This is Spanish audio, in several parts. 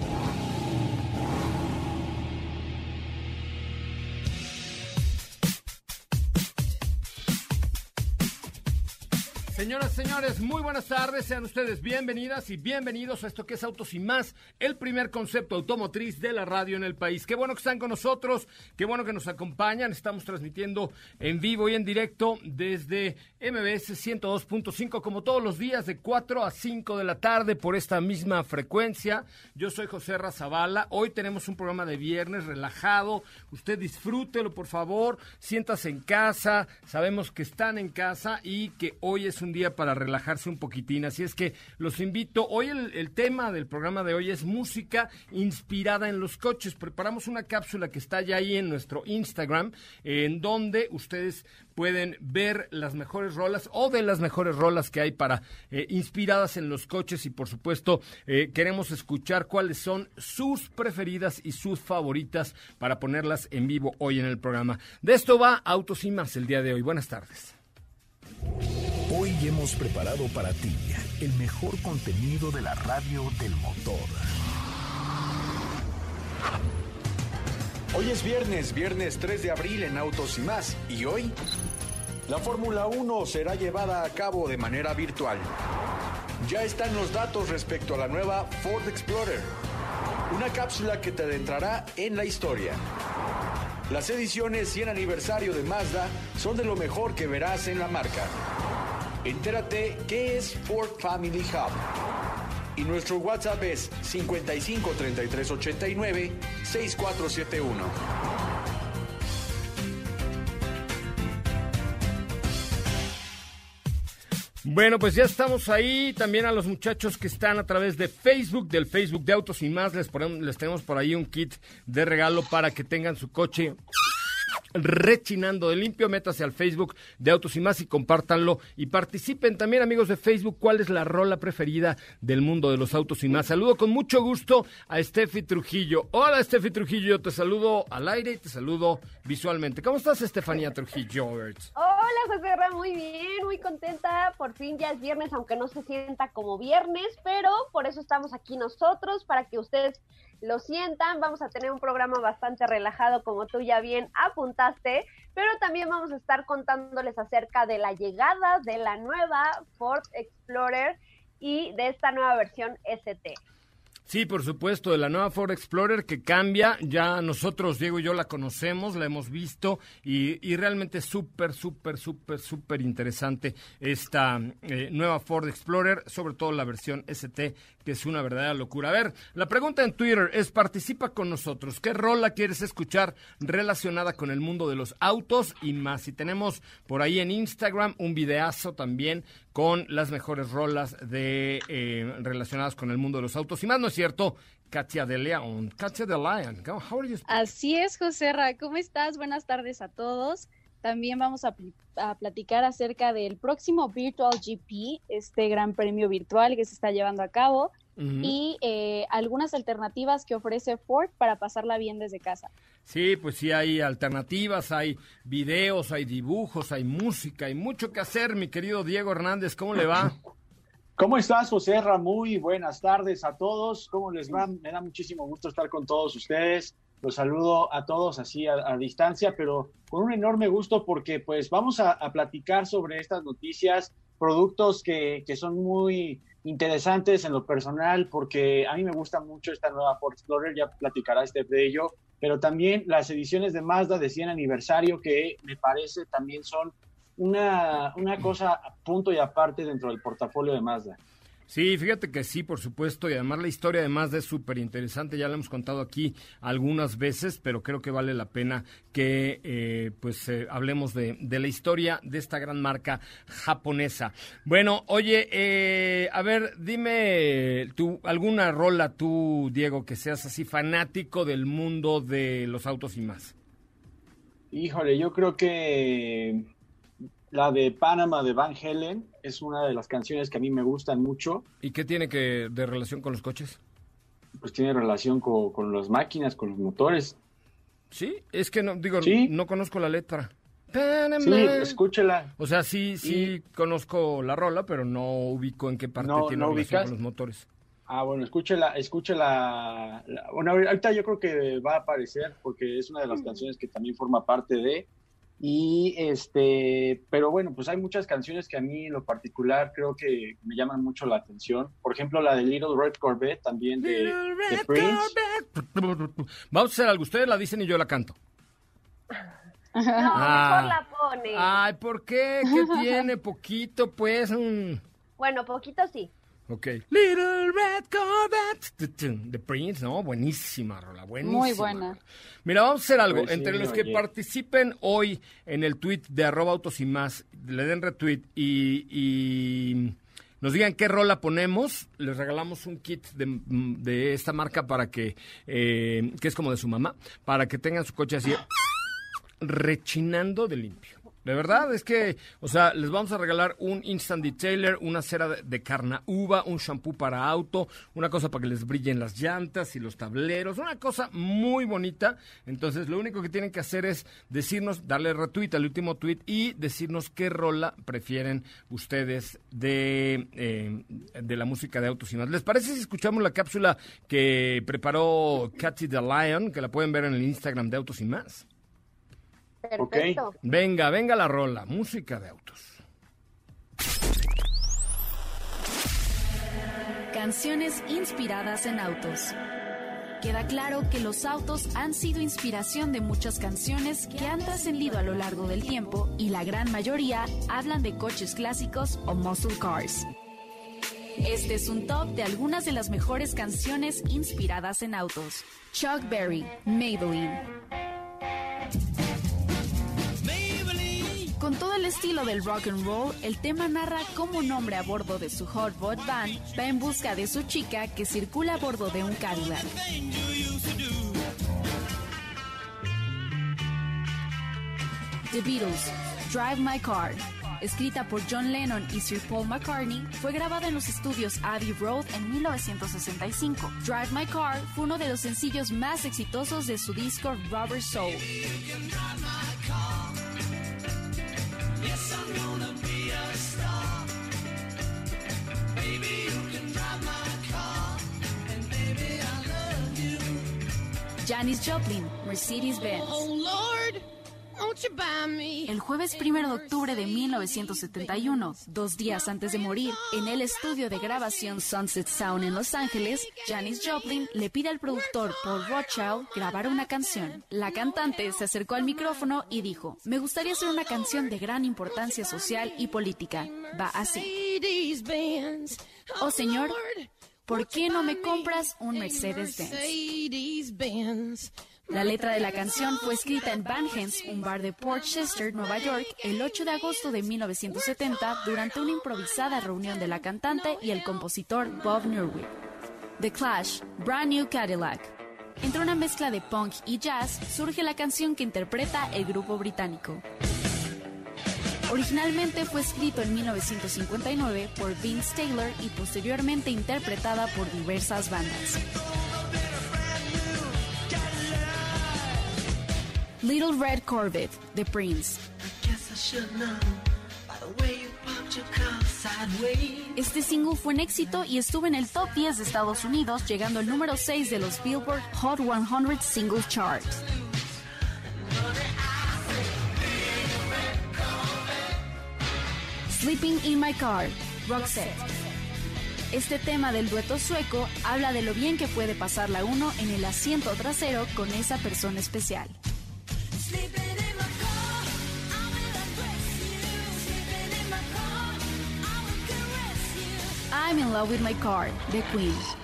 Oh. Señoras, señores, muy buenas tardes. Sean ustedes bienvenidas y bienvenidos a esto que es Autos y Más, el primer concepto automotriz de la radio en el país. Qué bueno que están con nosotros, qué bueno que nos acompañan. Estamos transmitiendo en vivo y en directo desde MBS 102.5, como todos los días, de 4 a 5 de la tarde por esta misma frecuencia. Yo soy José Razabala. Hoy tenemos un programa de viernes relajado. Usted disfrútelo, por favor. Siéntase en casa. Sabemos que están en casa y que hoy es un día para relajarse un poquitín. Así es que los invito. Hoy el, tema del programa de hoy es música inspirada en los coches. Preparamos una cápsula que está ya ahí en nuestro Instagram, en donde ustedes pueden ver las mejores rolas o de las mejores rolas que hay para eh, inspiradas en los coches y por supuesto eh, queremos escuchar cuáles son sus preferidas y sus favoritas para ponerlas en vivo hoy en el programa. De esto va Autos y más el día de hoy. Buenas tardes. Hoy hemos preparado para ti el mejor contenido de la radio del motor. Hoy es viernes, viernes 3 de abril en Autos y más. ¿Y hoy? La Fórmula 1 será llevada a cabo de manera virtual. Ya están los datos respecto a la nueva Ford Explorer. Una cápsula que te adentrará en la historia. Las ediciones 100 aniversario de Mazda son de lo mejor que verás en la marca. Entérate qué es Ford Family Hub. Y nuestro WhatsApp es 55 33 89 6471. Bueno, pues ya estamos ahí. También a los muchachos que están a través de Facebook, del Facebook de Autos y más, les, ponemos, les tenemos por ahí un kit de regalo para que tengan su coche rechinando de limpio. Métase al Facebook de Autos y Más y compártanlo. Y participen también, amigos de Facebook, cuál es la rola preferida del mundo de los autos y más. Saludo con mucho gusto a Steffi Trujillo. Hola, Steffi Trujillo. Te saludo al aire y te saludo visualmente. ¿Cómo estás, Estefanía Trujillo? Hola, José Ra, muy bien, muy contenta. Por fin ya es viernes, aunque no se sienta como viernes, pero por eso estamos aquí nosotros, para que ustedes lo sientan. Vamos a tener un programa bastante relajado, como tú ya bien apuntaste, pero también vamos a estar contándoles acerca de la llegada de la nueva Ford Explorer y de esta nueva versión ST. Sí, por supuesto, de la nueva Ford Explorer que cambia. Ya nosotros, Diego y yo, la conocemos, la hemos visto y, y realmente súper, súper, súper, súper interesante esta eh, nueva Ford Explorer, sobre todo la versión ST, que es una verdadera locura. A ver, la pregunta en Twitter es, participa con nosotros. ¿Qué rola quieres escuchar relacionada con el mundo de los autos y más? Y tenemos por ahí en Instagram un videazo también con las mejores rolas de eh, relacionadas con el mundo de los autos y más, ¿no es cierto? Katia de León. Katia de León, how are you? Así es, José Ra, ¿cómo estás? Buenas tardes a todos. También vamos a, a, platicar acerca del próximo Virtual GP, este gran premio virtual que se está llevando a cabo. y eh, algunas alternativas que ofrece Ford para pasarla bien desde casa. Sí, pues sí hay alternativas, hay videos, hay dibujos, hay música, hay mucho que hacer, mi querido Diego Hernández, ¿cómo le va? ¿Cómo estás, José? Muy buenas tardes a todos. ¿Cómo les va? Me da muchísimo gusto estar con todos ustedes. Los saludo a todos así a, distancia, pero con un enorme gusto porque pues vamos a, a platicar sobre estas noticias, productos que, que son muy interesantes en lo personal porque a mí me gusta mucho esta nueva Ford Explorer, ya platicará este de ello, pero también las ediciones de Mazda de 100 aniversario que me parece también son una, una cosa a punto y aparte dentro del portafolio de Mazda. Sí, fíjate que sí, por supuesto, y además la historia además es súper interesante, ya la hemos contado aquí algunas veces, pero creo que vale la pena que eh, pues eh, hablemos de, de, la historia de esta gran marca japonesa. Bueno, oye, eh, a ver, dime tú, alguna rola tú, Diego, que seas así fanático del mundo de los autos y más. Híjole, yo creo que la de Panama de Van Helen es una de las canciones que a mí me gustan mucho. ¿Y qué tiene que de relación con los coches? Pues tiene relación con, las máquinas, con los motores. Sí, es que no, digo, no conozco la letra. Sí, escúchela. O sea, sí, sí conozco la rola, pero no ubico en qué parte tiene relación con los motores. Ah, bueno, escúchela, escúchela. bueno, ahorita yo creo que va a aparecer porque es una de las mm. canciones que también forma parte de. Y este, pero bueno, pues hay muchas canciones que a mí en lo particular creo que me llaman mucho la atención. Por ejemplo, la de Little Red Corvette también de, Prince. Vamos a hacer algo, ustedes la dicen y yo la canto. No, ah. mejor la pone. Ay, ¿por qué? ¿Qué tiene? Poquito, pues. Bueno, poquito sí. Ok. Little Red Corvette. The Prince, ¿no? Buenísima, Rola. Buenísima. Muy buena. Mira, vamos a hacer algo. Pues Entre los que participen hoy en el tweet de arroba autos y más, le den retweet y, nos digan qué rola ponemos, les regalamos un kit de, esta marca para que, eh, que es como de su mamá, para que tengan su coche así rechinando de limpio. De verdad, es que, o sea, les vamos a regalar un Instant Detailer, una cera de, carna uva, un shampoo para auto, una cosa para que les brillen las llantas y los tableros, una cosa muy bonita. Entonces, lo único que tienen que hacer es decirnos, darle retweet al último tweet y decirnos qué rola prefieren ustedes de, eh, de la música de autos y más. ¿Les parece si escuchamos la cápsula que preparó Katy the Lion, que la pueden ver en el Instagram de Autos y más? Perfecto. Venga, venga la rola, música de autos. Canciones inspiradas en autos. Queda claro que los autos han sido inspiración de muchas canciones que han trascendido a lo largo del tiempo y la gran mayoría hablan de coches clásicos o muscle cars. Este es un top de algunas de las mejores canciones inspiradas en autos. Chuck Berry, Maybelline. Con todo el estilo del rock and roll, el tema narra cómo un hombre a bordo de su Hot Rod Van va en busca de su chica que circula a bordo de un Cadillac. The Beatles, Drive My Car, escrita por John Lennon y Sir Paul McCartney, fue grabada en los estudios Abbey Road en 1965. Drive My Car fue uno de los sencillos más exitosos de su disco Rubber Soul. Janis Joplin, Mercedes-Benz. El jueves 1 de octubre de 1971, dos días antes de morir, en el estudio de grabación Sunset Sound en Los Ángeles, Janis Joplin le pide al productor Paul Rothschild grabar una canción. La cantante se acercó al micrófono y dijo, me gustaría hacer una canción de gran importancia social y política. Va así. Oh señor, ¿por qué no me compras un Mercedes-Benz? La letra de la canción fue escrita en Van Hens, un bar de Port Chester, Nueva York, el 8 de agosto de 1970 durante una improvisada reunión de la cantante y el compositor Bob Newwick. The Clash, Brand New Cadillac. Entre una mezcla de punk y jazz surge la canción que interpreta el grupo británico. Originalmente fue escrito en 1959 por Vince Taylor y posteriormente interpretada por diversas bandas. Little Red Corvette, The Prince. Este single fue un éxito y estuvo en el top 10 de Estados Unidos, llegando al número 6 de los Billboard Hot 100 Singles Chart. Sleeping in My Car, Roxette. Este tema del dueto sueco habla de lo bien que puede pasar la uno en el asiento trasero con esa persona especial. I'm in Love with My Car, The Queen.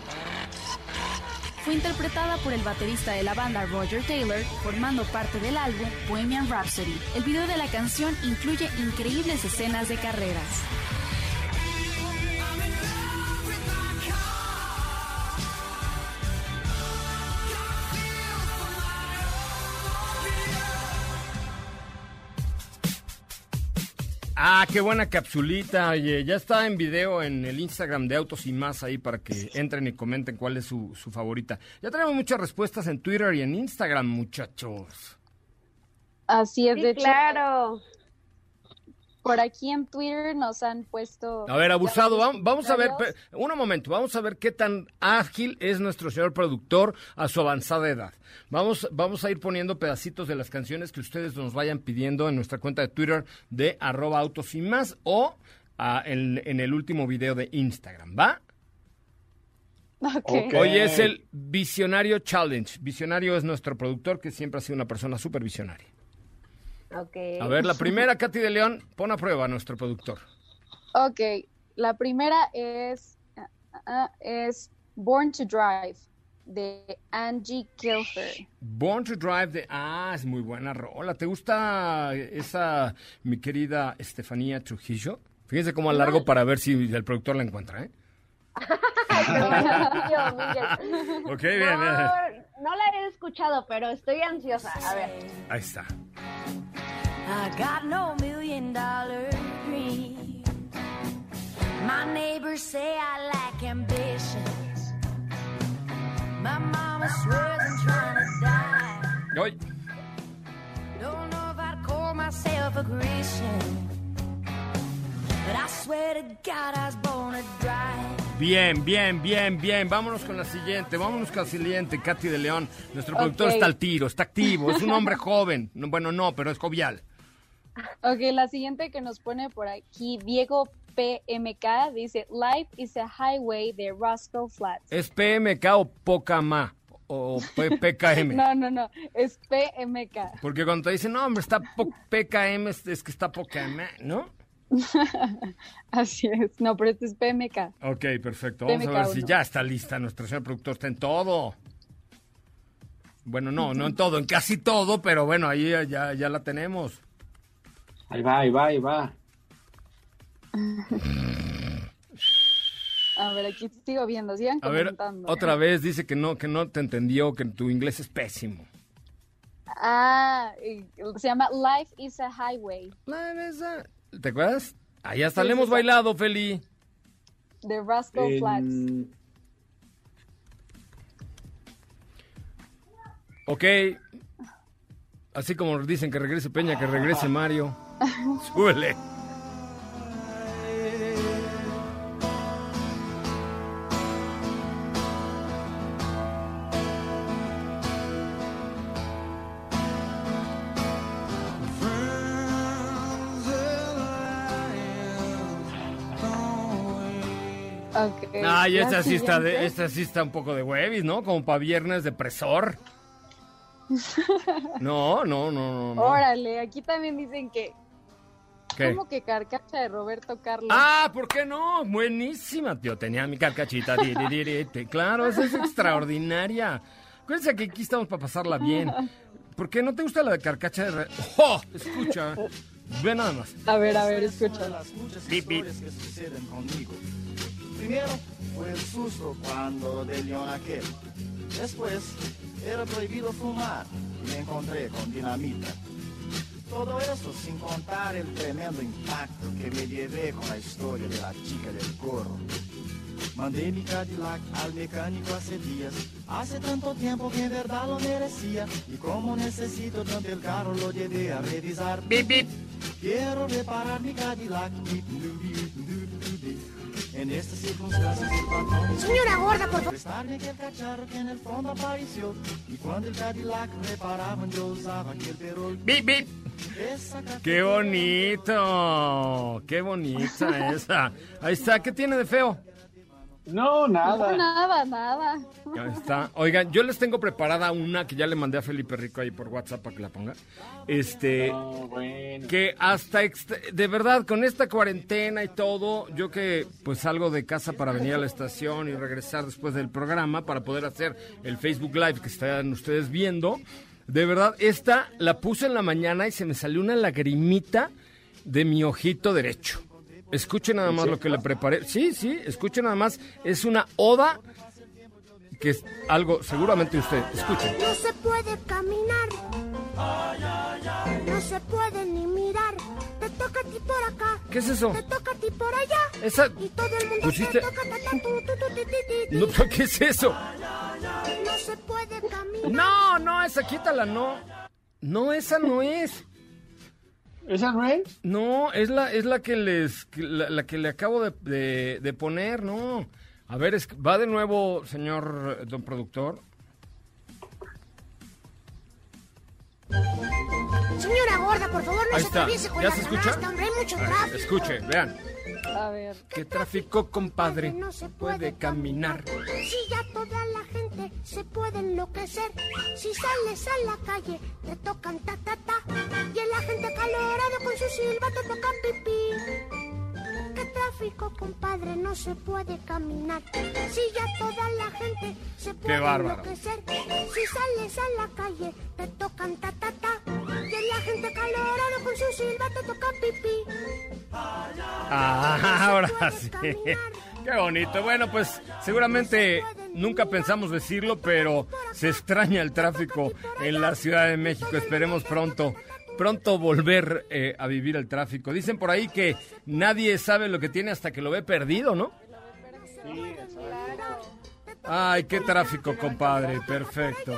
Fue interpretada por el baterista de la banda Roger Taylor, formando parte del álbum Bohemian Rhapsody. El video de la canción incluye increíbles escenas de carreras. Ah, qué buena capsulita. Oye, ya está en video en el Instagram de Autos y Más ahí para que entren y comenten cuál es su, su favorita. Ya tenemos muchas respuestas en Twitter y en Instagram, muchachos. Así es, Sí, de hecho, claro. Por aquí en Twitter nos han puesto... A ver, abusado, vamos, vamos a ver, un momento, vamos a ver qué tan ágil es nuestro señor productor a su avanzada edad. Vamos, vamos a ir poniendo pedacitos de las canciones que ustedes nos vayan pidiendo en nuestra cuenta de Twitter de arroba autos y más o ah, en, en el último video de Instagram, ¿va? Ok. Ok. Hoy es el Visionario Challenge. Visionario es nuestro productor que siempre ha sido una persona súper visionaria. Ok. A ver, la primera, Katy de León, pon a prueba a nuestro productor. Ok, la primera es, ah, ah, es Born to Drive de Angie Kilfer. Born to Drive de... Ah, es muy buena rola. ¿Te gusta esa, mi querida Estefanía Trujillo? Fíjense cómo alargo para ver si el productor la encuentra, ¿eh? Ok, bien, bien. No, no la he escuchado, pero estoy ansiosa. A ver. Ahí está. I got no million dollar dream. My neighbors say I lack ambitions. My mama swears I'm trying to die. Hoy. Don't know if I'd call myself a Christian. But I swear to God I was born to drive. Bien, bien, bien, bien. Vámonos con la siguiente. Vámonos con la siguiente, Katy de León. Nuestro productor está al tiro, está activo. Es un hombre joven. No, Bueno, no, pero es jovial. Ok, la siguiente que nos pone por aquí, Diego PMK, dice, Life is a Highway de Roscoe Flats. ¿Es PMK o Pocama? O PKM. No, no, no, es PMK. Porque cuando te dicen, no, hombre, está PKM, es, es que está PKM, ¿no? Así es, no, pero este es PMK. Ok, perfecto. Vamos a ver PMK1. si ya está lista. Nuestro señor productor está en todo. Bueno, no, no en todo, en casi todo, pero bueno, ahí ya- ya, la tenemos. Ahí va, ahí va, ahí va. A ver, aquí sigo viendo, sigan A ver, otra vez dice que no, que no te entendió, que tu inglés es pésimo. Ah, se llama Life is a Highway ¿Te acuerdas? Ahí hasta Sí, le hemos sí. bailado, Feli. de Roscoe Flats. En- Ok. Así como dicen que regrese Peña, que regrese Mario. Súbele. Ay, esta sí está, de, esta sí está un poco de huevis, ¿no? Como para viernes depresor. No, no, no, no. no. Órale, aquí también dicen que, ¿Qué? ¿cómo que carcacha de Roberto Carlos? Ah, ¿por qué no? Buenísima, tío. Tenía mi carcachita. di, di, di, di, di. Claro, esa es extraordinaria. Acuérdense que aquí estamos para pasarla bien. ¿Por qué no te gusta la de carcacha de... re- ¡Oh! Escucha. Ve nada más. A ver, a ver, escucha. Bip, bip. que suceden conmigo. Primero fue el susto cuando de león aquel. Después era prohibido fumar y me encontré con dinamita. Todo eso sin contar el tremendo impacto que me llevé con la historia de la chica del corro. Mandé mi Cadillac al mecánico hace días. Hace tanto tiempo que en verdad lo merecía. Y como necesito tanto el carro, lo llevé a revisar. Bip, bip. Quiero reparar mi Cadillac. Bip, En estas circunstancias el patrón me Señora gorda, por favor. prestarme aquel cacharro que en el fondo apareció. Y cuando el Cadillac reparaban, yo usaba aquel perol. Bip, bip. ¡Qué bonito! ¡Qué bonita esa! Ahí está, ¿qué tiene de feo? No, nada. No, nada, nada. Ahí está. Oigan, yo les tengo preparada una que ya le mandé a Felipe Rico ahí por WhatsApp para que la ponga. Este, No, bueno. que hasta de verdad con esta cuarentena y todo, yo que pues salgo de casa para venir a la estación y regresar después del programa para poder hacer el Facebook Live que están ustedes viendo. De verdad, esta la puse en la mañana y se me salió una lagrimita de mi ojito derecho. Escuchen nada más lo que le preparé. Sí, sí, escuchen nada más. Es una oda que es algo seguramente usted. Escuchen. No se puede caminar. No se puede ni mirar. Te toca a ti por acá. ¿Qué es eso? Te toca a ti por allá. Esa Y todo el mundo pusiste te toca ta, ta, tu, tu, tu, ti, ti, ti, ti. no, ¿qué es eso? No se puede caminar. No, no, esa quítala, no. No, esa no es. ¿Esa no es? No, es la, es la que les, la, la que le acabo de, de- de poner, no. A ver, es, va de nuevo, señor eh, don productor. Señora gorda, por favor, no Ahí se está. atraviese con ¿Ya la se escucha? canasta, hombre. Hay mucho tráfico. escuche, vean. A ver. Qué tráfico, compadre. No se Puede caminar. Si ya toda la gente se puede enloquecer. Si sales a la calle, te tocan ta ta ta. Y el agente calorado con su silbato toca pipí. ¿Qué tráfico, compadre? No se puede caminar. Si ya toda la gente se puede enloquecer. Si sales a la calle, te tocan ta ta ta. Y el agente calorado con su silbato toca pipí. Ah, ahora sí. Qué bonito. Bueno, pues seguramente nunca pensamos decirlo, pero se extraña el tráfico en la Ciudad de México. Esperemos pronto, pronto volver eh, a vivir el tráfico. Dicen por ahí que nadie sabe lo que tiene hasta que lo ve perdido, ¿no? Ay, qué tráfico, compadre. Perfecto.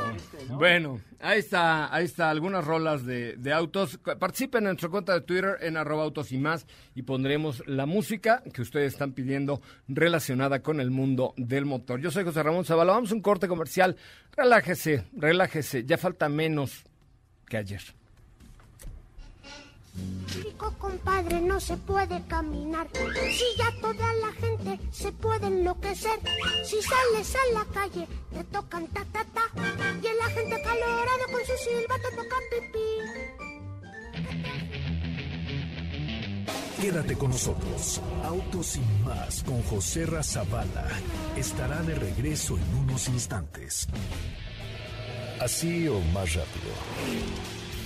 Bueno, ahí está, ahí está, algunas rolas de, de autos. Participen en nuestra cuenta de Twitter en arroba autos y más y pondremos la música que ustedes están pidiendo relacionada con el mundo del motor. Yo soy José Ramón Zavala. Vamos a un corte comercial. Relájese, relájese. Ya falta menos que ayer. Rico compadre, no se puede caminar. Si ya toda la gente se puede enloquecer. Si sales a la calle, te tocan ta ta ta. Y el agente calorado con su silbato toca pipí. Quédate con nosotros. Autos sin más con José Razabala estará de regreso en unos instantes. Así o más rápido.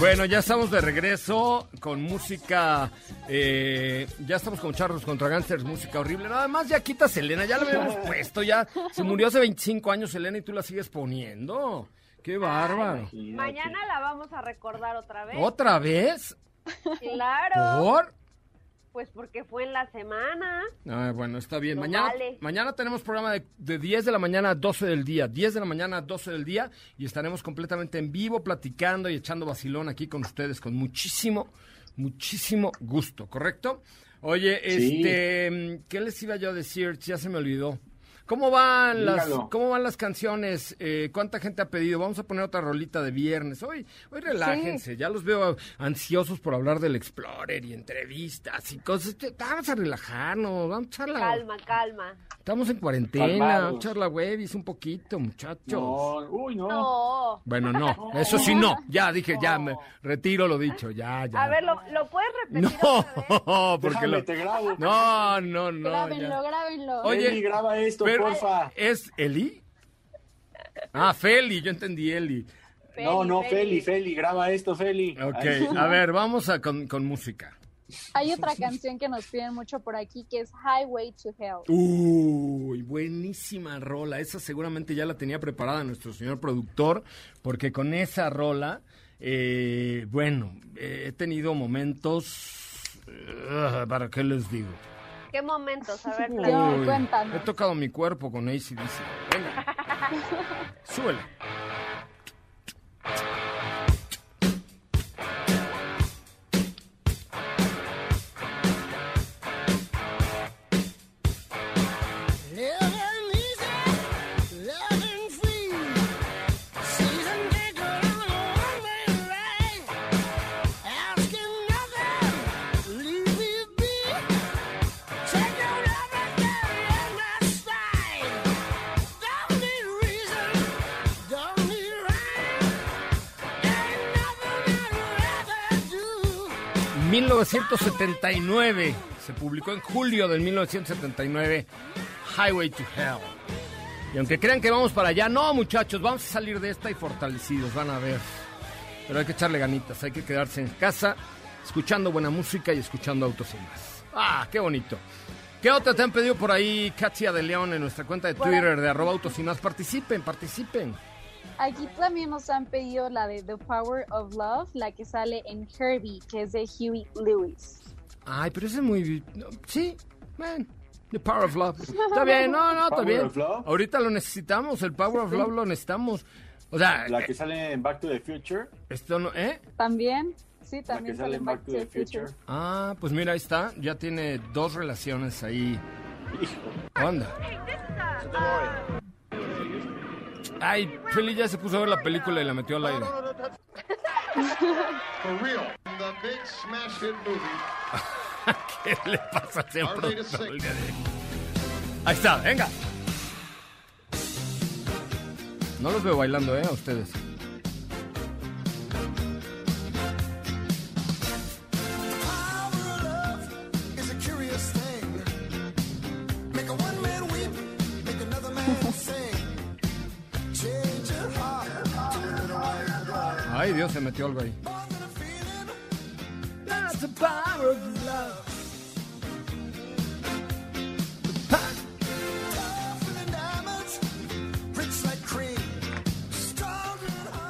Bueno, ya estamos de regreso con música. eh, ya estamos con Charlos contra Gangsters, música horrible. Nada más ya quita Selena, ya la habíamos puesto. Ya se murió hace 25 años Selena y tú la sigues poniendo. Qué bárbaro. Mañana la vamos a recordar otra vez. ¿Otra vez? Claro. ¿Por? Pues porque fue en la semana. Ah, bueno, está bien. No mañana, vale. mañana tenemos programa de, de 10 de la mañana a 12 del día. 10 de la mañana a 12 del día y estaremos completamente en vivo platicando y echando vacilón aquí con ustedes con muchísimo, muchísimo gusto, ¿correcto? Oye, Sí. este, ¿qué les iba yo a decir? Ya se me olvidó. ¿Cómo van las, Dígalo. cómo van las canciones? Eh, ¿Cuánta gente ha pedido? Vamos a poner otra rolita de viernes. Hoy, hoy relájense. Ya los veo ansiosos por hablar del Explorer y entrevistas y cosas. Vamos a relajarnos, vamos a echarla. Calma, calma. Estamos en cuarentena, Calmados. vamos a echar la webis un poquito, muchachos. No, uy, no. No. Bueno, no, eso sí no. Ya dije, ya me retiro lo dicho, ya, ya. A ver, ¿lo, lo puedes repetir no, otra vez? porque Déjame, lo... te grabo. No, no, no. grábenlo, ya. grábenlo. Oye, Eli, graba esto, pero- porfa. ¿Es Eli? Ah, Feli, yo entendí Eli. no, no, Feli, Feli, graba esto, Feli. Ok, Ahí. a ver, vamos a con, con música. Hay otra canción que nos piden mucho por aquí que es Highway to Hell. Uy, buenísima rola. Esa seguramente ya la tenía preparada nuestro señor productor, porque con esa rola, eh, bueno, eh, he tenido momentos... eh, ¿Para qué les digo? ¿Qué momentos? A ver, Uy. cuéntanos. He tocado mi cuerpo con ACDC. Venga. Súbele. 1979. Se publicó en julio del 1979. Highway to Hell. Y aunque crean que vamos para allá, no, muchachos, vamos a salir de esta y fortalecidos, van a ver. Pero hay que echarle ganitas, hay que quedarse en casa, escuchando buena música y escuchando autos y más. Ah, qué bonito. ¿Qué otra te han pedido por ahí, Katia de León, en nuestra cuenta de Twitter de arroba autos y más? Participen, participen. Aquí también nos han pedido la de The Power of Love, la que sale en Herbie, que es de Huey Lewis. Ay, pero ese es muy... sí, man. The Power of Love. Está bien, no, no, está Power bien. of Love. Ahorita lo necesitamos, el Power of Love lo necesitamos. O sea, La que sale en Back to the Future. esto no... ¿Eh? También, sí, La que también sale en Back to the Future. Ah, pues mira, ahí está. Ya tiene dos relaciones ahí. ¿Qué onda? Ay, Feli ya se puso a ver la película y la metió al aire. For real, the big smash hit movie. ¿Qué le pasa a productor el six. día de hoy? Ahí está, venga. No los veo bailando, ¿eh? A ustedes. Ay, Dios, se metió algo ahí.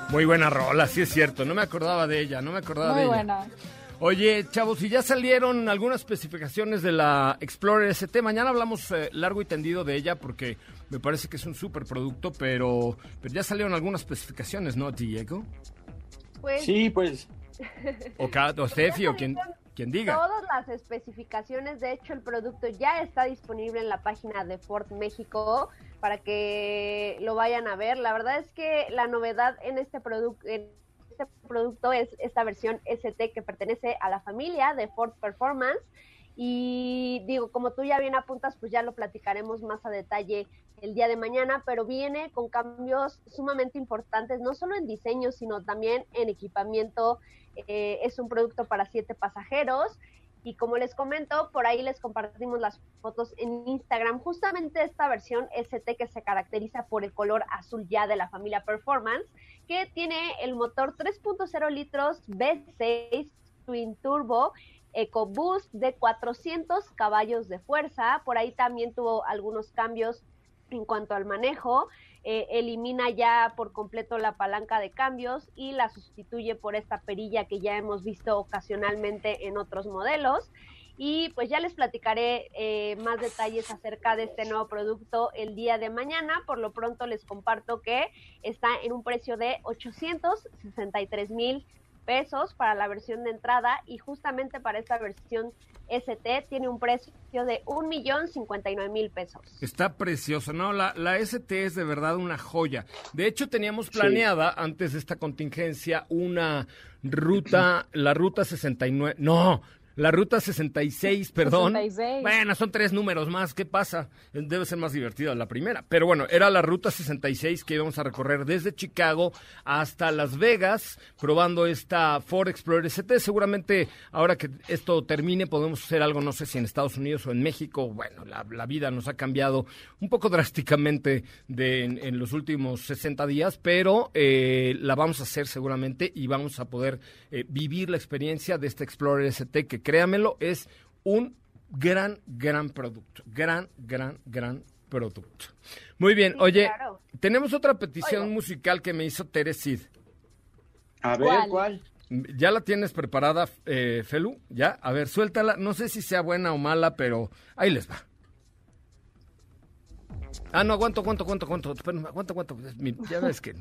Muy buena rola, sí es cierto. No me acordaba de ella, no me acordaba de Muy ella. buena. Oye, chavos, y ya salieron algunas especificaciones de la Explorer ST. Mañana hablamos eh, largo y tendido de ella porque me parece que es un super producto, pero, pero ya salieron algunas especificaciones, ¿no, Diego? Pues, Sí, pues. O, o o quien, quien diga. Todas las especificaciones, de hecho el producto ya está disponible en la página de Ford México para que lo vayan a ver. La verdad es que la novedad en este producto en este producto es esta versión ST que pertenece a la familia de Ford Performance y digo, como tú ya bien apuntas, pues ya lo platicaremos más a detalle el día de mañana, pero viene con cambios sumamente importantes, no solo en diseño, sino también en equipamiento. Eh, es un producto para siete pasajeros y como les comento, por ahí les compartimos las fotos en Instagram, justamente esta versión ST que se caracteriza por el color azul ya de la familia Performance, que tiene el motor 3.0 litros V6 Twin Turbo EcoBoost de 400 caballos de fuerza. Por ahí también tuvo algunos cambios en cuanto al manejo. Eh, elimina ya por completo la palanca de cambios y la sustituye por esta perilla que ya hemos visto ocasionalmente en otros modelos. Y pues ya les platicaré eh, más detalles acerca de este nuevo producto el día de mañana. Por lo pronto les comparto que está en un precio de 863 mil pesos para la versión de entrada y justamente para esta versión ST tiene un precio de un millón cincuenta y nueve mil pesos. Está preciosa, ¿no? La, la ST es de verdad una joya. De hecho, teníamos planeada antes de esta contingencia una ruta, la ruta 69. No, la ruta 66, perdón. 66. Bueno, son tres números más. ¿Qué pasa? Debe ser más divertida la primera. Pero bueno, era la ruta 66 que íbamos a recorrer desde Chicago hasta Las Vegas, probando esta Ford Explorer ST. Seguramente ahora que esto termine podemos hacer algo, no sé si en Estados Unidos o en México. Bueno, la, la vida nos ha cambiado un poco drásticamente de, en, en los últimos 60 días, pero eh, la vamos a hacer seguramente y vamos a poder eh, vivir la experiencia de este Explorer ST que créamelo, es un gran, gran producto. Gran, gran, gran producto. Muy bien, Sí, oye, claro. tenemos otra petición Oigo. musical que me hizo Teresid. A ver, ¿Cuál? ¿cuál? ¿Ya la tienes preparada, eh, Felu? ¿Ya? A ver, suéltala. No sé si sea buena o mala, pero ahí les va. Ah, no, aguanto, aguanto, aguanto, aguanto. Aguanto, aguanto. Mi- ya ves que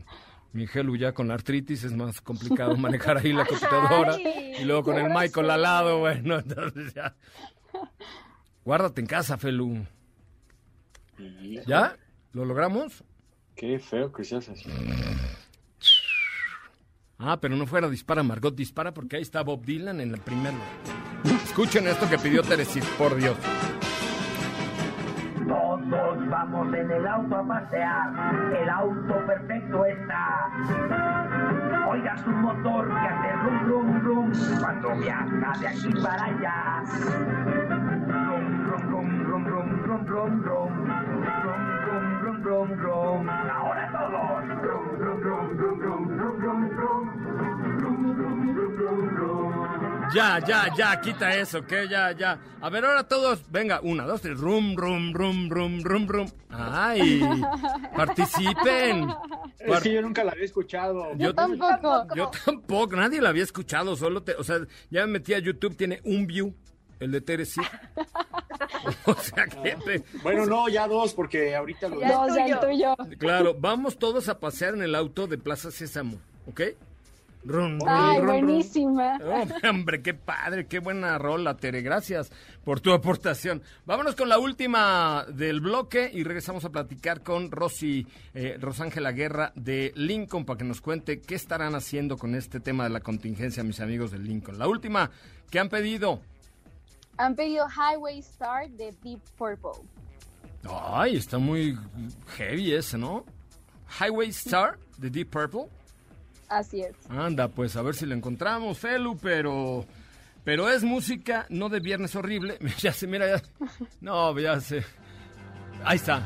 mi Gelu ya con la artritis es más complicado manejar ahí la computadora. Ay, y luego con el Michael al grosero. lado, bueno, entonces ya. Guárdate en casa, Felu. ¿Ya? ¿Lo logramos? Qué feo que seas así. Ah, pero no fuera dispara, Margot dispara porque ahí está Bob Dylan en la primera. Escuchen esto que pidió Teresit, por Dios. En el auto a pasear, el auto perfecto está. Oiga su motor que hace rum rum rum cuando viaja de aquí para allá. Rum rum rum rum rum rum rum rum rum rum rum rum. Ahora todos. Rum rum rum rum rum rum rum rum rum rum rum rum rum. Ya, ya, ya, quita eso, que ya, ya. A ver, ahora todos, venga, una, dos, tres, rum, rum, rum, rum, rum, rum. Ay, participen. Es que yo nunca la había escuchado. Yo tampoco. Yo tampoco, nadie la había escuchado, solo te, o sea, ya me metí a YouTube, tiene un view, el de Teresit. o sea que, te- Bueno, no, ya dos, porque ahorita lo Ya Dos, ya el tuyo. claro, vamos todos a pasear en el auto de Plaza Sésamo, ¿ok? Rum, rum, Ay, rum, buenísima. Oh, hombre, qué padre, qué buena rola, Tere. Gracias por tu aportación. Vámonos con la última del bloque y regresamos a platicar con Rosy, eh, Rosángela Guerra de Lincoln para que nos cuente qué estarán haciendo con este tema de la contingencia, mis amigos de Lincoln. La última que han pedido. Han pedido Highway Star de Deep Purple. Ay, está muy heavy ese, ¿no? Highway Star de Deep Purple. Así es. Anda, pues a ver si lo encontramos, Felu, pero pero es música no de viernes horrible. Ya se mira ya. No, ya se. Ahí está.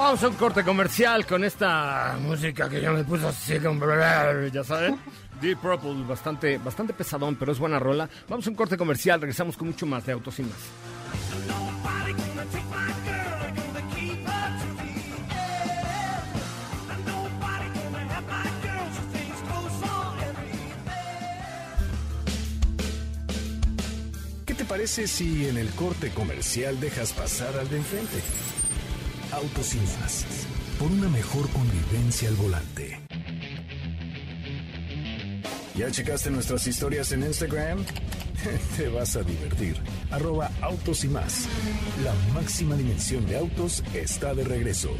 Vamos a un corte comercial con esta música que ya me puso así. Ya saben. Deep Purple, bastante, bastante pesadón, pero es buena rola. Vamos a un corte comercial, regresamos con mucho más de Autos y Más. ¿Qué te parece si en el corte comercial dejas pasar al de enfrente? Autos y más. Por una mejor convivencia al volante. ¿Ya checaste nuestras historias en Instagram? Te vas a divertir. Arroba autos y más. La máxima dimensión de autos está de regreso.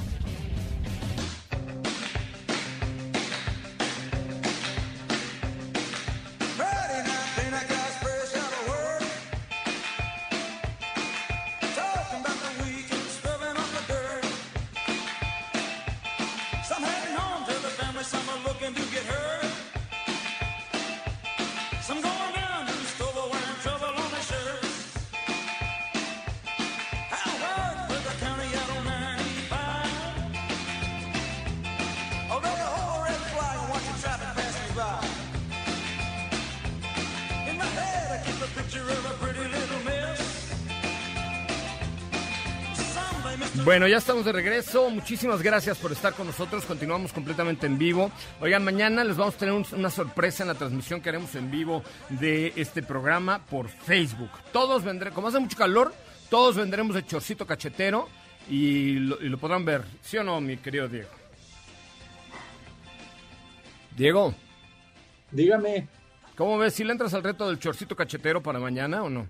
Bueno, ya estamos de regreso. Muchísimas gracias por estar con nosotros. Continuamos completamente en vivo. Oigan, mañana les vamos a tener un- una sorpresa en la transmisión que haremos en vivo de este programa por Facebook. Todos vendremos, como hace mucho calor, todos vendremos de chorcito cachetero y lo, y lo podrán ver. ¿Sí o no, mi querido Diego? Diego. Dígame. ¿Cómo ves? ¿Si le entras al reto del chorcito cachetero para mañana o no?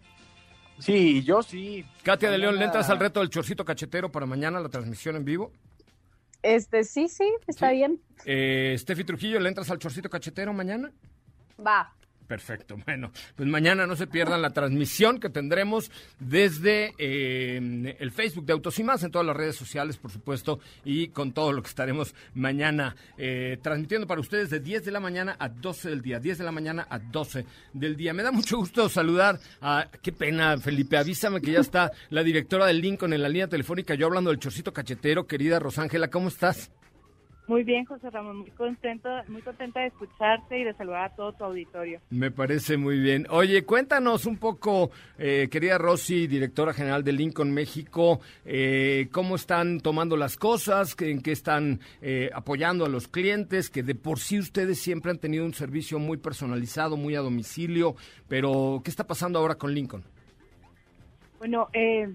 Sí, yo sí. Katia de León, ¿le entras al reto del chorcito cachetero para mañana, la transmisión en vivo? Este, sí, sí, está bien. Eh, Steffi Trujillo, ¿le entras al chorcito cachetero mañana? Va. Perfecto. Bueno, pues mañana no se pierdan la transmisión que tendremos desde eh, el Facebook de Autos y Más, en todas las redes sociales, por supuesto, y con todo lo que estaremos mañana eh, transmitiendo para ustedes de 10 de la mañana a 12 del día. 10 de la mañana a 12 del día. Me da mucho gusto saludar a... Qué pena, Felipe, avísame que ya está la directora del Lincoln en la línea telefónica, yo hablando del chorcito cachetero. Querida Rosángela, ¿cómo estás? Muy bien, José Ramón, muy contenta, muy contenta de escucharte y de saludar a todo tu auditorio. Me parece muy bien. Oye, cuéntanos un poco, eh, querida Rosy, directora general de Lincoln México, eh, cómo están tomando las cosas, en qué están eh, apoyando a los clientes, que de por sí ustedes siempre han tenido un servicio muy personalizado, muy a domicilio, pero ¿qué está pasando ahora con Lincoln? Bueno, eh,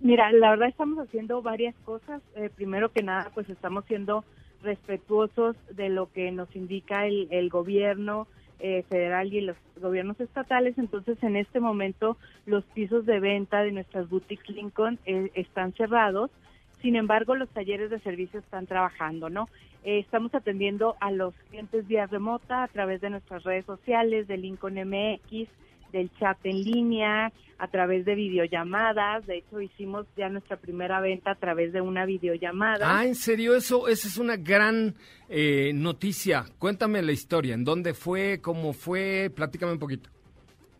mira, la verdad estamos haciendo varias cosas. Eh, primero que nada, pues estamos siendo respetuosos de lo que nos indica el, el gobierno eh, federal y los gobiernos estatales. Entonces, en este momento, los pisos de venta de nuestras boutiques Lincoln eh, están cerrados. Sin embargo, los talleres de servicio están trabajando, ¿no? Eh, estamos atendiendo a los clientes vía remota a través de nuestras redes sociales, de Lincoln MX, del chat en línea, a través de videollamadas. De hecho, hicimos ya nuestra primera venta a través de una videollamada. Ah, ¿en serio? Eso, esa es una gran eh, noticia. Cuéntame la historia. ¿En dónde fue? ¿Cómo fue? Platícame un poquito.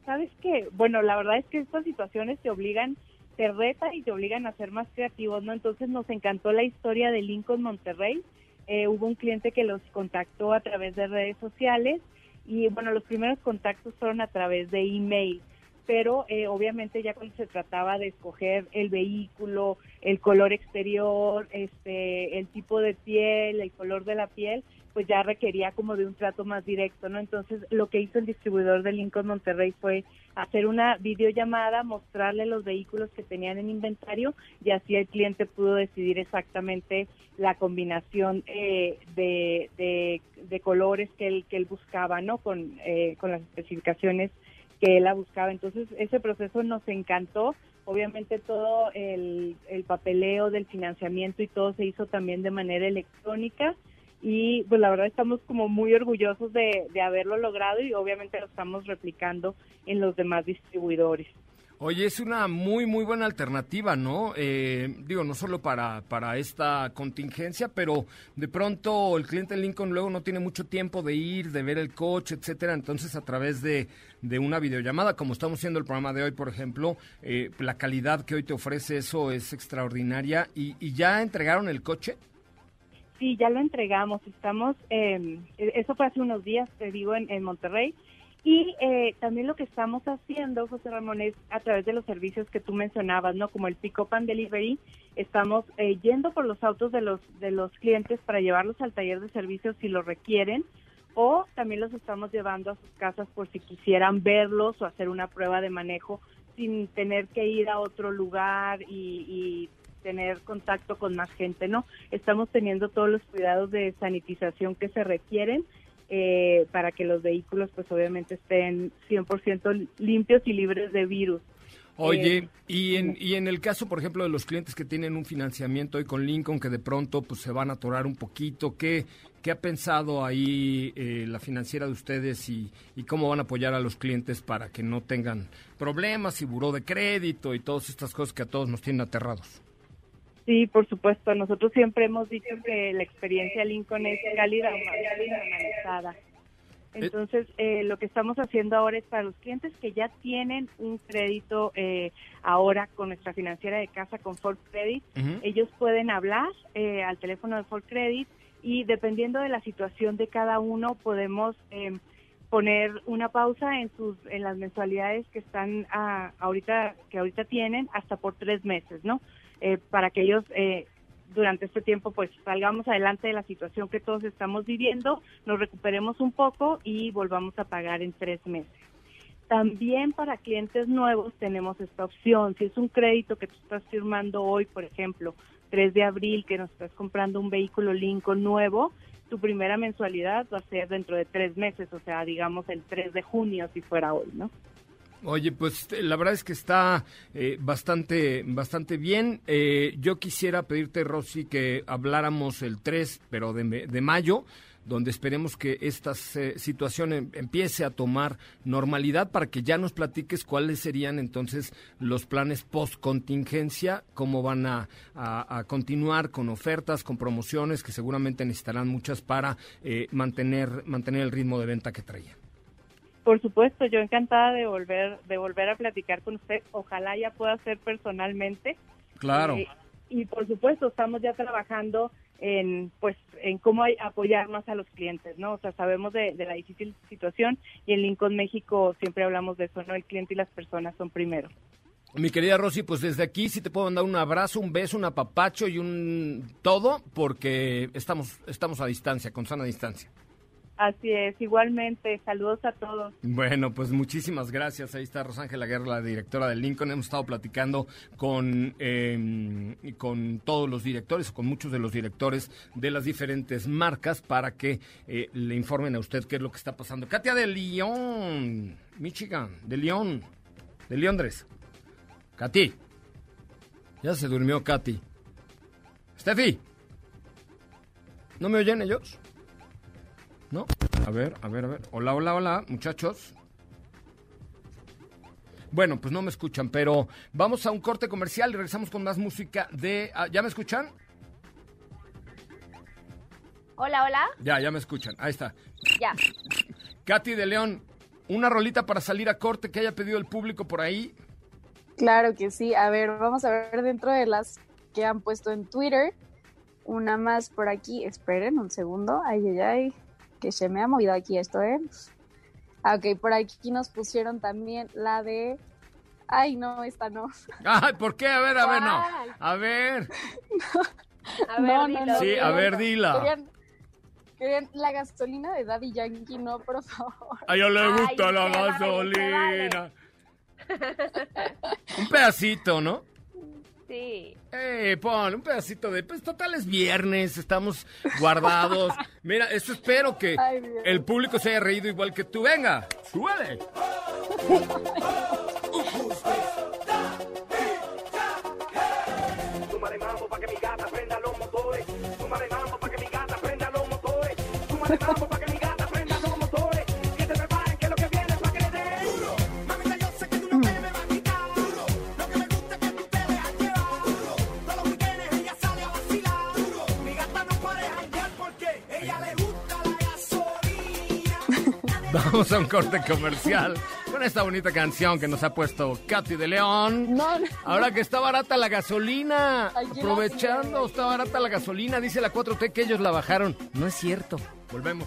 ¿Sabes qué? Bueno, la verdad es que estas situaciones te obligan, te retan y te obligan a ser más creativos, ¿no? Entonces nos encantó la historia de Lincoln Monterrey. Eh, hubo un cliente que los contactó a través de redes sociales y bueno, los primeros contactos fueron a través de email, pero eh, obviamente ya cuando se trataba de escoger el vehículo, el color exterior, este, el tipo de piel, el color de la piel, pues ya requería como de un trato más directo, ¿no? Entonces, lo que hizo el distribuidor de Lincoln Monterrey fue hacer una videollamada, mostrarle los vehículos que tenían en inventario y así el cliente pudo decidir exactamente la combinación eh, de, de, de colores que él, que él buscaba, ¿no? Con, eh, con las especificaciones que él la buscaba. Entonces, ese proceso nos encantó. Obviamente todo el, el papeleo del financiamiento y todo se hizo también de manera electrónica y pues la verdad estamos como muy orgullosos de, de haberlo logrado y obviamente lo estamos replicando en los demás distribuidores. Oye, es una muy, muy buena alternativa, ¿no? Eh, digo, no solo para, para esta contingencia, pero de pronto el cliente Lincoln luego no tiene mucho tiempo de ir, de ver el coche, etcétera. Entonces, a través de, de una videollamada, como estamos haciendo el programa de hoy, por ejemplo, eh, la calidad que hoy te ofrece eso es extraordinaria. ¿Y, y ya entregaron el coche? Sí, ya lo entregamos. Estamos, eh, eso fue hace unos días, te digo, en, Monterrey. Y eh, también lo que estamos haciendo, José Ramón, es a través de los servicios que tú mencionabas, ¿no? Como el pick-up and delivery, estamos eh, yendo por los autos de los, de los clientes para llevarlos al taller de servicios si lo requieren, o también los estamos llevando a sus casas por si quisieran verlos o hacer una prueba de manejo sin tener que ir a otro lugar y, y tener contacto con más gente, ¿no? Estamos teniendo todos los cuidados de sanitización que se requieren eh, para que los vehículos pues obviamente estén 100% limpios y libres de virus. Oye, Eh, y en, y en el caso, por ejemplo, de los clientes que tienen un financiamiento hoy con Lincoln, que de pronto pues se van a atorar un poquito, ¿qué, qué ha pensado ahí eh, la financiera de ustedes y, y cómo van a apoyar a los clientes para que no tengan problemas y buró de crédito y todas estas cosas que a todos nos tienen aterrados? Sí, por supuesto. Nosotros siempre hemos dicho que la experiencia Lincoln es cálida, humanizada. Entonces, eh, lo que estamos haciendo ahora es para los clientes que ya tienen un crédito eh, ahora con nuestra financiera de casa, con Ford Credit, ellos pueden hablar eh, al teléfono de Ford Credit y dependiendo de la situación de cada uno podemos eh, poner una pausa en sus en las mensualidades que están ah, ahorita que ahorita tienen hasta por tres meses, ¿no? Eh, para que ellos eh, durante este tiempo pues salgamos adelante de la situación que todos estamos viviendo, nos recuperemos un poco y volvamos a pagar en tres meses. También para clientes nuevos tenemos esta opción. Si es un crédito que tú estás firmando hoy, por ejemplo, 3 de abril, que nos estás comprando un vehículo Lincoln nuevo, tu primera mensualidad va a ser dentro de tres meses, o sea, digamos el 3 de junio si fuera hoy, ¿no? Oye, pues eh, la verdad es que está eh, bastante, bastante bien. Eh, yo quisiera pedirte, Rosy, que habláramos el 3, pero de, de mayo, donde esperemos que esta eh, situación em- empiece a tomar normalidad para que ya nos platiques cuáles serían entonces los planes post-contingencia, cómo van a, a- a continuar con ofertas, con promociones, que seguramente necesitarán muchas para eh, mantener, mantener el ritmo de venta que traían. Por supuesto, yo encantada de volver de volver a platicar con usted. Ojalá ya pueda ser personalmente. Claro. Eh, y por supuesto, estamos ya trabajando en pues en cómo apoyar más a los clientes, ¿no? O sea, sabemos de, de la difícil situación y en Lincoln México siempre hablamos de eso, ¿no? El cliente y las personas son primero. Mi querida Rosy, pues desde aquí sí te puedo mandar un abrazo, un beso, un apapacho y un todo, porque estamos, estamos a distancia, con sana distancia. Así es, igualmente, saludos a todos. Bueno, pues muchísimas gracias. Ahí está Rosángela Guerra, la directora de Lincoln. Hemos estado platicando con, eh, con todos los directores, con muchos de los directores de las diferentes marcas para que eh, le informen a usted qué es lo que está pasando. Katia de Lyon, Michigan, de Lyon, de Londres. Katy. Ya se durmió Katy. Steffi. ¿No me oyen ellos? ¿No? A ver, a ver, a ver. Hola, hola, hola, muchachos. Bueno, pues no me escuchan, pero vamos a un corte comercial y regresamos con más música de... ah, ¿Ya me escuchan? Hola, hola. Ya, ya me escuchan. Ahí está. Ya. Katy de León, una rolita para salir a corte que haya pedido el público por ahí. Claro que sí. A ver, vamos a ver dentro de las que han puesto en Twitter. Una más por aquí. Esperen un segundo. Ay, ay, ay. Que se me ha movido aquí esto, ¿eh? Ah, Ok, por aquí nos pusieron también la de... Ay, no, esta no. Ay, ¿por qué? A ver, a ver, no. A ver. A ver, no, dilo. no, Sí, a ver, dila. Querían, querían la gasolina de Daddy Yankee, no, por favor. A ella le gusta Ay, la vale, gasolina. Un pedacito, ¿no? Sí. Eh, pon un pedacito de... Pues total es viernes, estamos guardados. Mira, eso espero que Ay, el público se haya reído igual que tú. Venga, súbele. Súmale mambo pa' que mi gata prenda los motores. Súmale mambo pa' que mi gata prenda los motores. Súmale mambo pa' que Vamos a un corte comercial con esta bonita canción que nos ha puesto Katy de León. Ahora que está barata la gasolina, Ay, ¿quién aprovechando, está barata la gasolina, dice la 4T que ellos la bajaron. No es cierto. Volvemos.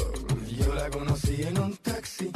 La conocí en un taxi,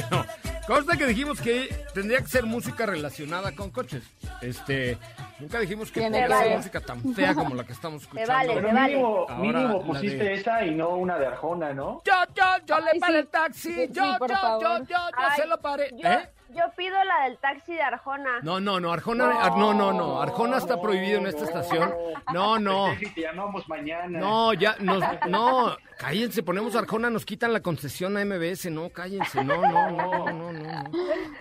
Bueno, consta que dijimos que tendría que ser música relacionada con coches. Este, nunca dijimos que que ser música tan fea como la que estamos escuchando. Pero mínimo, Ahora, mínimo la pusiste de- esa y no una de Arjona, ¿no? Yo, yo, yo le paré el taxi. Sí, Yo, yo, yo, yo, yo se lo paré. Yo, ¿Eh? Yo pido la del taxi de Arjona. No, no, no, Arjona, Ar- no, no, no, Arjona está prohibido en esta estación. No, no. Te llamamos mañana. No, ya, nos, no, cállense, ponemos Arjona, nos quitan la concesión a MBS, no, cállense, no, no, no, no, no. no.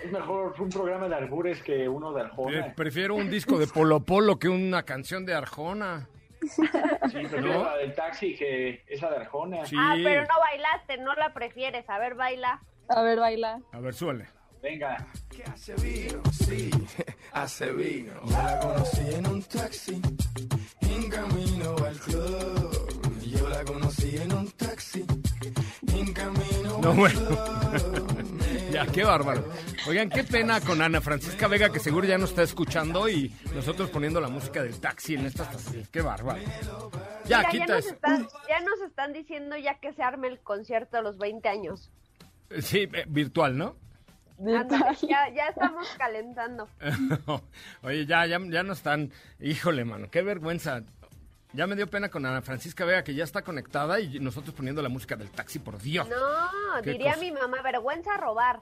Es mejor un programa de albures que uno de Arjona. Eh, prefiero un disco de Polo Polo que una canción de Arjona. Sí, prefiero ¿No? la del taxi que esa de Arjona. Sí. Ah, pero no bailaste, no la prefieres. A ver, baila. A ver, baila. A ver, súbele. Venga. Que hace vino, sí, hace vino. Yo la conocí en un taxi, en camino al club. Yo la conocí en un taxi, en camino No, al bueno. club. ya, qué bárbaro. Oigan, qué pena con Ana Francisca Vega, que seguro ya nos está escuchando y nosotros poniendo la música del taxi en esta estación. Qué bárbaro. Ya, Mira, quita ya, nos están, ya nos están diciendo ya que se arme el concierto de los 20 años. Sí, eh, virtual, ¿no? Ándale, ya, ya estamos calentando. Oye, ya, ya, ya no están. Híjole, mano, qué vergüenza. Ya me dio pena con Ana Francisca Vega, que ya está conectada y nosotros poniendo la música del taxi, por Dios. No, diría cosa. mi mamá, vergüenza robar.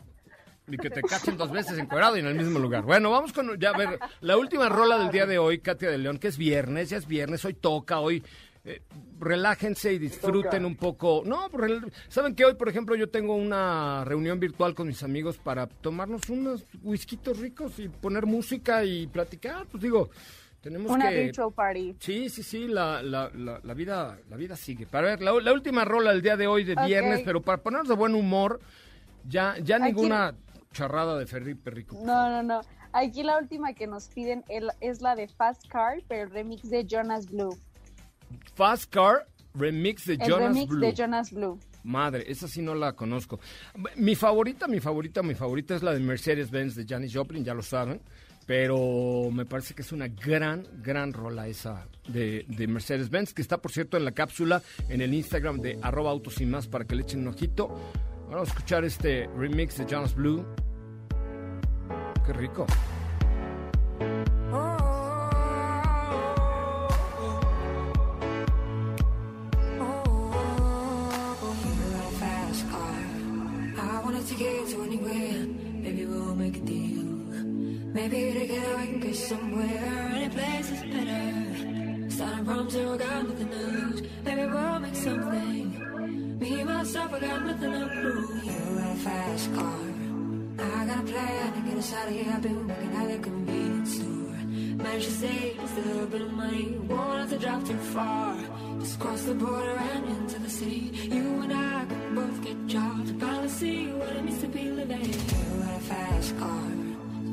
Y que te cachen dos veces encuadrado y en el mismo lugar. Bueno, vamos con, ya a ver, la última rola del día de hoy, Katia de León, que es viernes, ya es viernes, hoy toca, hoy eh, relájense y disfruten un poco. No, saben que hoy, por ejemplo, yo tengo una reunión virtual con mis amigos para tomarnos unos whiskitos ricos y poner música y platicar. Pues digo, tenemos Una que... virtual party. Sí, sí, sí, la, la, la, la vida, la vida sigue. Para ver, la, la última rola del día de hoy de viernes, pero para ponernos de buen humor, ya, ya Aquí- ninguna charrada de Felipe Rico. No, no, no. Aquí la última que nos piden el- es la de Fast Car, pero el remix de Jonas Blue. Fast Car Remix de El Jonas remix Blue. de Jonas Blue. Madre, esa sí no la conozco. Mi favorita, mi favorita, mi favorita es la de Mercedes-Benz de Janis Joplin, ya lo saben. Pero me parece que es una gran, gran rola esa de, de Mercedes-Benz, que está, por cierto, en la cápsula en el Instagram de arroba autos y más para que le echen un ojito. Vamos a escuchar este remix de Jonas Blue. Qué rico. Maybe we'll make a deal. Maybe together we can get somewhere. Any place is better. Starting from zero, got nothing to lose. Maybe we'll make something. Me myself, I got nothing to prove. You got a fast car. I got a plan to get us out of here. I've been working at a convenience store. Managed to save just a little bit of money. Won't have to drive too far. Just cross the border and into the city. You and I both get what it means to be living. You got a fast car.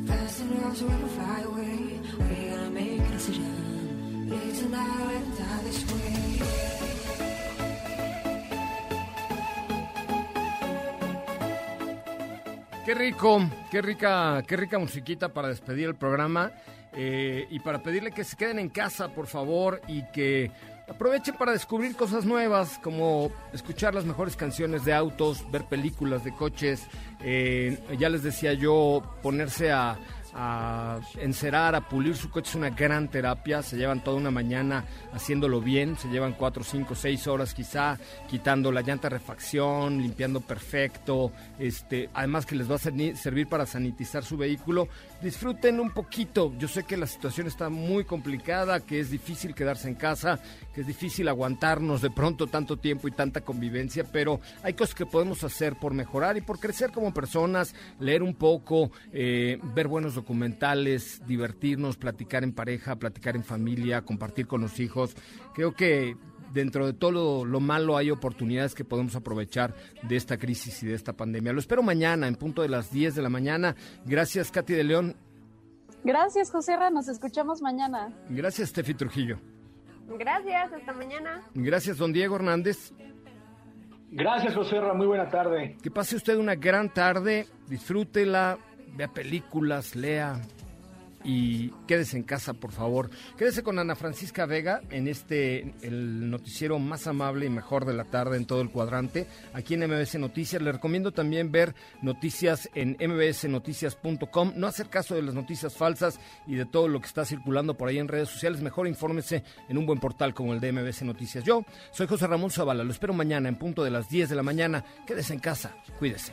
Fast enough can fly away. We gotta make a decision. Live tonight and die this way. Qué rico, qué rica, qué rica musiquita para despedir el programa eh, y para pedirle que se queden en casa, por favor, y que aprovechen para descubrir cosas nuevas, como escuchar las mejores canciones de autos, ver películas de coches. eh, ya les decía yo, ponerse a, a encerar, a pulir su coche es una gran terapia. Se llevan toda una mañana haciéndolo bien, se llevan cuatro, cinco, seis horas quizá, quitando la llanta refacción, limpiando perfecto. Este, además que les va a servir para sanitizar su vehículo. Disfruten un poquito. Yo sé que la situación está muy complicada, que es difícil quedarse en casa, que es difícil aguantarnos de pronto tanto tiempo y tanta convivencia, pero hay cosas que podemos hacer por mejorar y por crecer como personas, leer un poco, eh, ver buenos documentales, divertirnos, platicar en pareja, platicar en familia, compartir con los hijos. Creo que dentro de todo lo, lo malo hay oportunidades que podemos aprovechar de esta crisis y de esta pandemia. Lo espero mañana en punto de las 10 de la mañana. Gracias, Katy de León. Gracias, José Ra, nos escuchamos mañana. Gracias, Tefi Trujillo. Gracias, hasta mañana. Gracias, don Diego Hernández. Gracias, José Ra, muy buena tarde. Que pase usted una gran tarde, disfrútela, vea películas, lea y quédese en casa, por favor. Quédese con Ana Francisca Vega en este, el noticiero más amable y mejor de la tarde en todo el cuadrante, aquí en MBS Noticias. Le recomiendo también ver noticias en mbsnoticias.com, no hacer caso de las noticias falsas y de todo lo que está circulando por ahí en redes sociales. Mejor infórmese en un buen portal como el de MBS Noticias. Yo soy José Ramón Zavala, lo espero mañana en punto de las 10 de la mañana. Quédese en casa, cuídese.